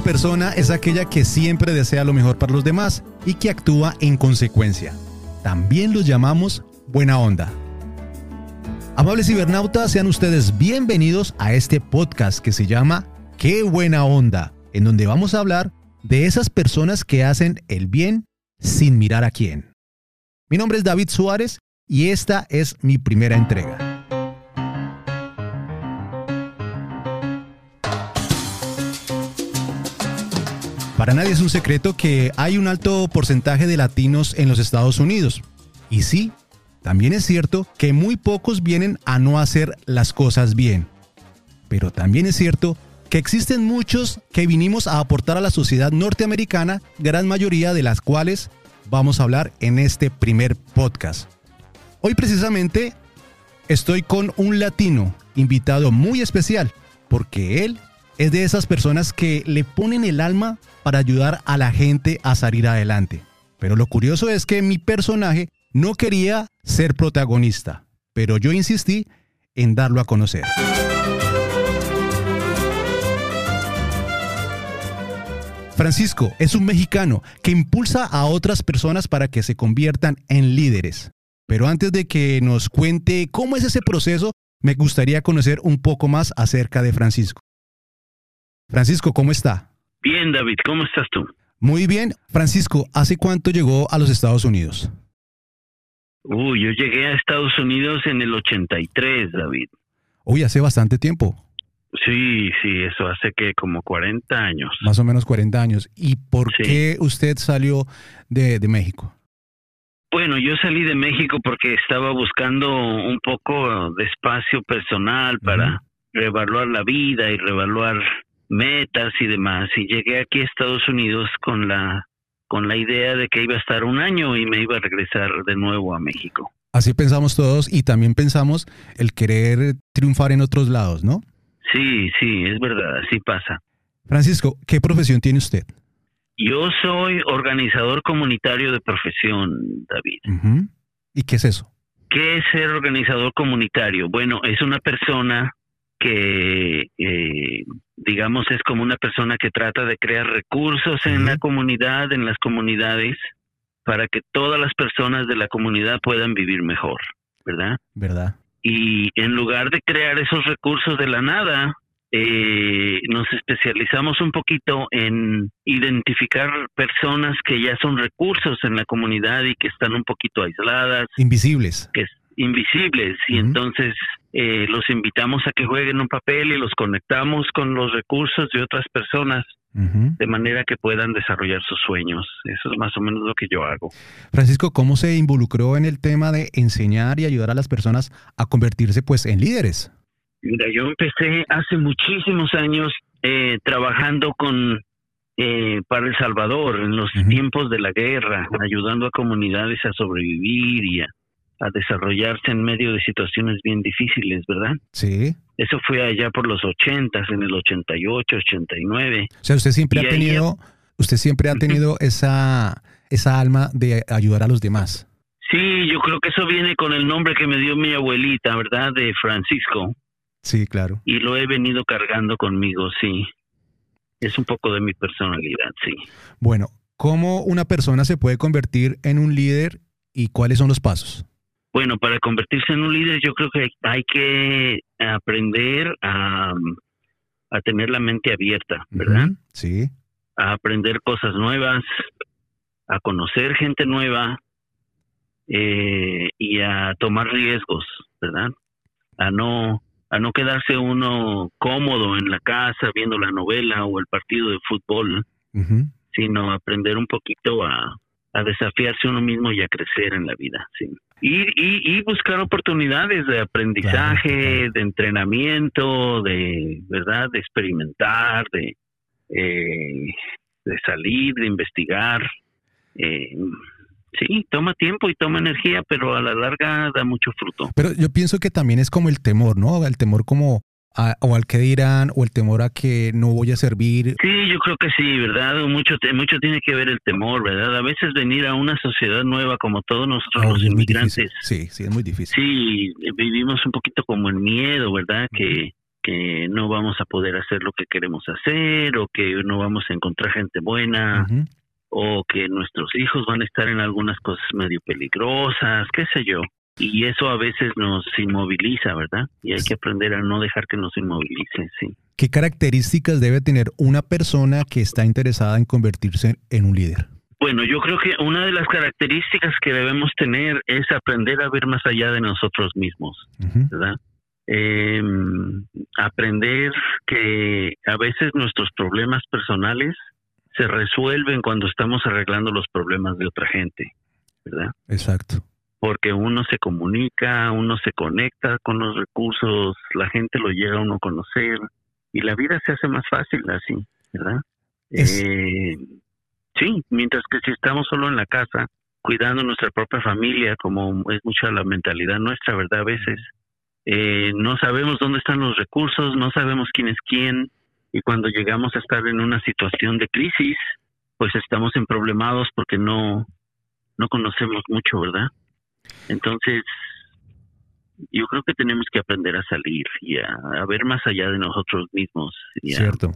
persona es aquella que siempre desea lo mejor para los demás y que actúa en consecuencia. También los llamamos buena onda. Amables cibernautas, sean ustedes bienvenidos a este podcast que se llama Qué buena onda, en donde vamos a hablar de esas personas que hacen el bien sin mirar a quién. Mi nombre es David Suárez y esta es mi primera entrega. Para nadie es un secreto que hay un alto porcentaje de latinos en los Estados Unidos. Y sí, también es cierto que muy pocos vienen a no hacer las cosas bien. Pero también es cierto que existen muchos que vinimos a aportar a la sociedad norteamericana, gran mayoría de las cuales vamos a hablar en este primer podcast. Hoy precisamente estoy con un latino invitado muy especial, porque él es de esas personas que le ponen el alma para ayudar a la gente a salir adelante. Pero lo curioso es que mi personaje no quería ser protagonista, pero yo insistí en darlo a conocer. Francisco es un mexicano que impulsa a otras personas para que se conviertan en líderes. Pero antes de que nos cuente cómo es ese proceso, me gustaría conocer un poco más acerca de Francisco. Francisco, ¿cómo está? Bien, David, ¿cómo estás tú? Muy bien. Francisco, ¿hace cuánto llegó a los Estados Unidos? Uy, yo llegué a Estados Unidos en el 83, David. Uy, hace bastante tiempo. Sí, sí, eso hace que como 40 años. Más o menos 40 años. ¿Y por qué usted salió de, de, México? Bueno, yo salí de México porque estaba buscando un poco de espacio personal para reevaluar la vida y reevaluar metas y demás. Y llegué aquí a Estados Unidos con la con la idea de que iba a estar un año y me iba a regresar de nuevo a México. Así pensamos todos y también pensamos el querer triunfar en otros lados, ¿no? Sí, sí, es verdad, así pasa. Francisco, ¿qué profesión tiene usted? Yo soy organizador comunitario de profesión, David. ¿Y qué es eso? ¿Qué es ser organizador comunitario? Bueno, es una persona que, eh, digamos, es como una persona que trata de crear recursos en la comunidad, en las comunidades, para que todas las personas de la comunidad puedan vivir mejor, ¿verdad? ¿Verdad? Y en lugar de crear esos recursos de la nada, eh, nos especializamos un poquito en identificar personas que ya son recursos en la comunidad y que están un poquito aisladas. Invisibles. Que invisibles. Y entonces eh, los invitamos a que jueguen un papel y los conectamos con los recursos de otras personas de manera que puedan desarrollar sus sueños. Eso es más o menos lo que yo hago. Francisco, ¿cómo se involucró en el tema de enseñar y ayudar a las personas a convertirse pues en líderes? Mira, yo empecé hace muchísimos años eh, trabajando con eh, para El Salvador en los tiempos de la guerra, ayudando a comunidades a sobrevivir y a a desarrollarse en medio de situaciones bien difíciles, ¿verdad? Sí. Eso fue allá por los 80, en el 88, 89. O sea, usted siempre ha tenido, usted siempre ha tenido esa, esa alma de ayudar a los demás. Sí, yo creo que eso viene con el nombre que me dio mi abuelita, ¿verdad? De Francisco. Sí, claro. Y lo he venido cargando conmigo, sí. Es un poco de mi personalidad, sí. Bueno, ¿cómo una persona se puede convertir en un líder y cuáles son los pasos? Bueno, para convertirse en un líder yo creo que hay que aprender a, tener la mente abierta, ¿verdad? Sí. A aprender cosas nuevas, a conocer gente nueva eh, y a tomar riesgos, ¿verdad? A no a no quedarse uno cómodo en la casa viendo la novela o el partido de fútbol, sino aprender un poquito a, a desafiarse uno mismo y a crecer en la vida, sí. Y, y, buscar oportunidades de aprendizaje, de entrenamiento, de verdad, de experimentar, de, eh, de salir, de investigar. Eh, sí, toma tiempo y toma energía, pero a la larga da mucho fruto. Pero yo pienso que también es como el temor, ¿no? El temor como o al que dirán o el temor a que no voy a servir. Sí, yo creo que sí, ¿verdad? Mucho, mucho tiene que ver el temor, ¿verdad? A veces venir a una sociedad nueva como todos nosotros los inmigrantes. Sí, sí, es muy difícil. Sí, vivimos un poquito como el miedo, ¿verdad? Que que no vamos a poder hacer lo que queremos hacer o que no vamos a encontrar gente buena o que nuestros hijos van a estar en algunas cosas medio peligrosas, qué sé yo. Y eso a veces nos inmoviliza, ¿verdad? Y hay que aprender a no dejar que nos inmovilice, sí. ¿Qué características debe tener una persona que está interesada en convertirse en un líder? Bueno, yo creo que una de las características que debemos tener es aprender a ver más allá de nosotros mismos, ¿verdad? Eh, aprender que a veces nuestros problemas personales se resuelven cuando estamos arreglando los problemas de otra gente, ¿verdad? Exacto. Porque uno se comunica, uno se conecta con los recursos, la gente lo llega a uno a conocer y la vida se hace más fácil así, ¿verdad? Eh, sí, mientras que si estamos solo en la casa, cuidando nuestra propia familia, como es mucha la mentalidad nuestra, ¿verdad? A veces eh, no sabemos dónde están los recursos, no sabemos quién es quién, y cuando llegamos a estar en una situación de crisis, pues estamos en problemados porque no, no conocemos mucho, ¿verdad? Entonces, yo creo que tenemos que aprender a salir y a, ver más allá de nosotros mismos. Cierto.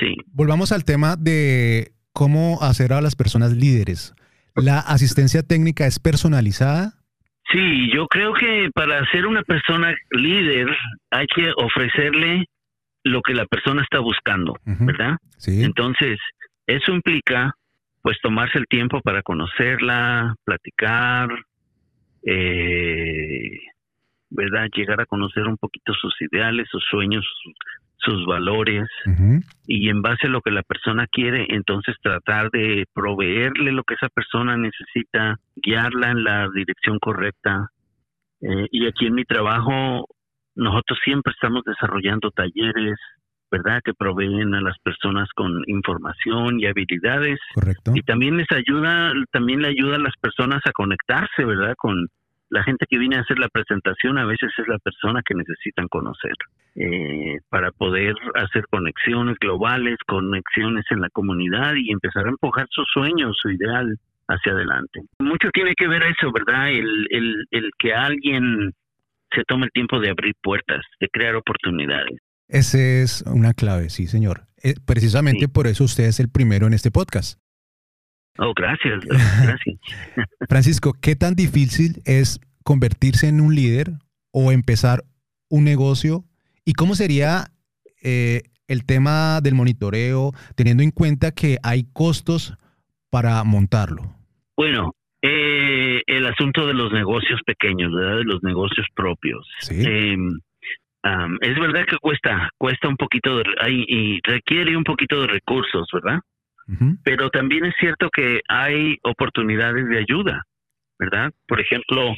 Sí. Volvamos al tema de cómo hacer a las personas líderes. ¿La asistencia técnica es personalizada? Sí, yo creo que para ser una persona líder hay que ofrecerle lo que la persona está buscando, ¿verdad? Sí. Entonces, eso implica pues tomarse el tiempo para conocerla, platicar, eh, ¿verdad? Llegar a conocer un poquito sus ideales, sus sueños, sus, valores y en base a lo que la persona quiere, entonces tratar de proveerle lo que esa persona necesita, guiarla en la dirección correcta. Eh, y aquí en mi trabajo nosotros siempre estamos desarrollando talleres, ¿verdad? Que proveen a las personas con información y habilidades. Correcto. Y también les ayuda, también le ayuda a las personas a conectarse, ¿verdad? Con la gente que viene a hacer la presentación, a veces es la persona que necesitan conocer eh, para poder hacer conexiones globales, conexiones en la comunidad y empezar a empujar sus sueños, su ideal hacia adelante. Mucho tiene que ver eso, ¿verdad? El, el, el que alguien se toma el tiempo de abrir puertas, de crear oportunidades. Esa es una clave, sí, señor. Eh, precisamente por eso usted es el primero en este podcast. Oh, gracias, gracias. Francisco, ¿qué tan difícil es convertirse en un líder o empezar un negocio? ¿Y cómo sería eh, el tema del monitoreo, teniendo en cuenta que hay costos para montarlo? Bueno, eh, el asunto de los negocios pequeños, ¿verdad? De los negocios propios. Em, es verdad que cuesta, cuesta un poquito de, y requiere un poquito de recursos, ¿verdad? Pero también es cierto que hay oportunidades de ayuda, ¿verdad? Por ejemplo,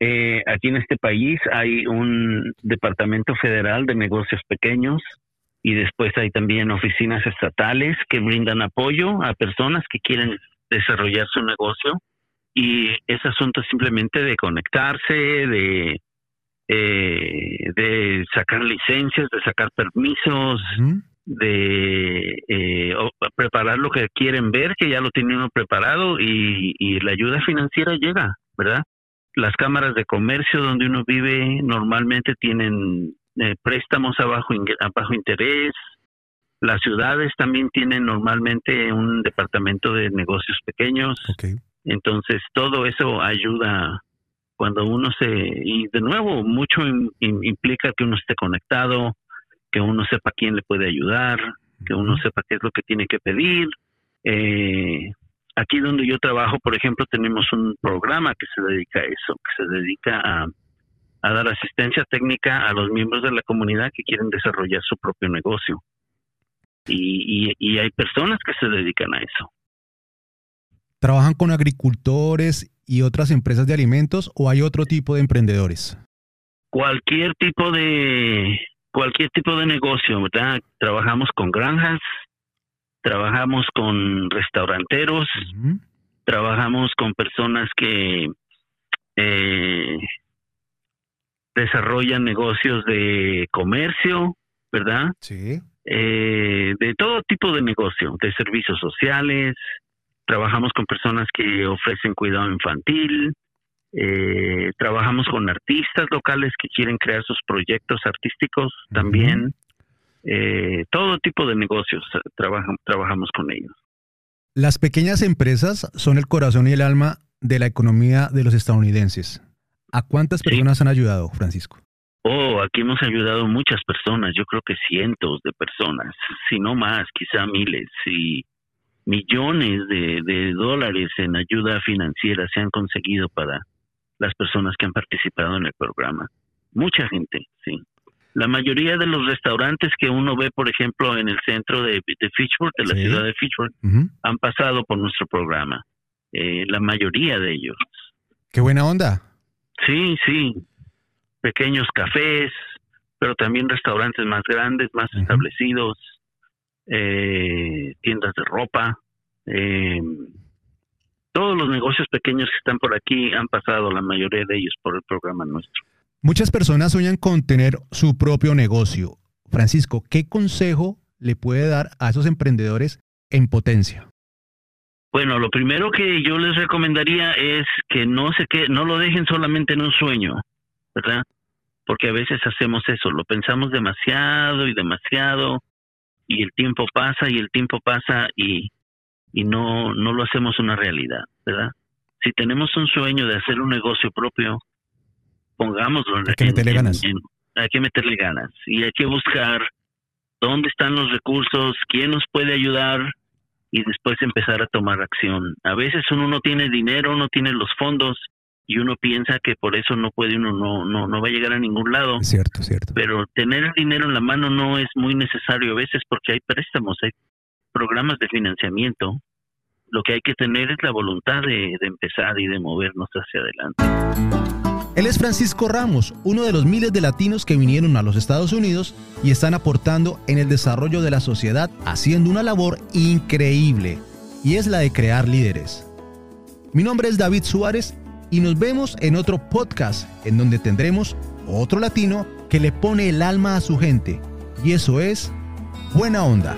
eh, aquí en este país hay un departamento federal de negocios pequeños y después hay también oficinas estatales que brindan apoyo a personas que quieren desarrollar su negocio. Y es asunto simplemente de conectarse, de, eh, de sacar licencias, de sacar permisos, de eh, preparar lo que quieren ver, que ya lo tiene uno preparado y, la ayuda financiera llega, ¿verdad? Las cámaras de comercio donde uno vive normalmente tienen eh, préstamos a bajo, a bajo interés. Las ciudades también tienen normalmente un departamento de negocios pequeños. Entonces, todo eso ayuda cuando uno se... Y de nuevo, mucho implica que uno esté conectado, que uno sepa quién le puede ayudar, que uno sepa qué es lo que tiene que pedir. Eh, aquí donde yo trabajo, por ejemplo, tenemos un programa que se dedica a eso, que se dedica a, dar asistencia técnica a los miembros de la comunidad que quieren desarrollar su propio negocio. y hay personas que se dedican a eso. ¿Trabajan con agricultores y otras empresas de alimentos o hay otro tipo de emprendedores? Cualquier tipo de cualquier tipo de negocio, ¿verdad? Trabajamos con granjas, trabajamos con restauranteros, trabajamos con personas que eh, desarrollan negocios de comercio, ¿verdad? Sí. Eh, de todo tipo de negocio, de servicios sociales, Trabajamos con personas que ofrecen cuidado infantil, Eh, trabajamos con artistas locales que quieren crear sus proyectos artísticos también. Eh, todo tipo de negocios trabajamos con ellos. Las pequeñas empresas son el corazón y el alma de la economía de los estadounidenses. ¿A cuántas personas han ayudado, Francisco? Oh, aquí hemos ayudado muchas personas, yo creo que cientos de personas, si no más, quizá miles, y millones de, dólares en ayuda financiera se han conseguido para las personas que han participado en el programa. Mucha gente, sí. La mayoría de los restaurantes que uno ve, por ejemplo, en el centro de, de Fitchburg, de la ciudad de Fitchburg, han pasado por nuestro programa. Eh, la mayoría de ellos. Qué buena onda. Sí, sí. Pequeños cafés, pero también restaurantes más grandes, más establecidos, eh, tiendas de ropa. Eh, todos los negocios pequeños que están por aquí han pasado, la mayoría de ellos, por el programa nuestro. Muchas personas sueñan con tener su propio negocio. Francisco, ¿qué consejo le puede dar a esos emprendedores en potencia? Bueno, lo primero que yo les recomendaría es que no se que no lo dejen solamente en un sueño, ¿verdad? Porque a veces hacemos eso, lo pensamos demasiado y demasiado y el tiempo pasa y el tiempo pasa y, y no no lo hacemos una realidad, ¿verdad? Si tenemos un sueño de hacer un negocio propio, pongámoslo. Hay que meterle ganas. hay que meterle ganas y hay que buscar dónde están los recursos, quién nos puede ayudar y después empezar a tomar acción. A veces uno no tiene dinero, no tiene los fondos y uno piensa que por eso no puede uno no no no va a llegar a ningún lado. Cierto, cierto. Pero tener el dinero en la mano no es muy necesario a veces porque hay préstamos, hay programas de financiamiento. Lo que hay que tener es la voluntad de, empezar y de movernos hacia adelante. Él es Francisco Ramos, uno de los miles de latinos que vinieron a los Estados Unidos y están aportando en el desarrollo de la sociedad haciendo una labor increíble, y es la de crear líderes. Mi nombre es David Suárez y nos vemos en otro podcast en donde tendremos otro latino que le pone el alma a su gente, y eso es buena onda.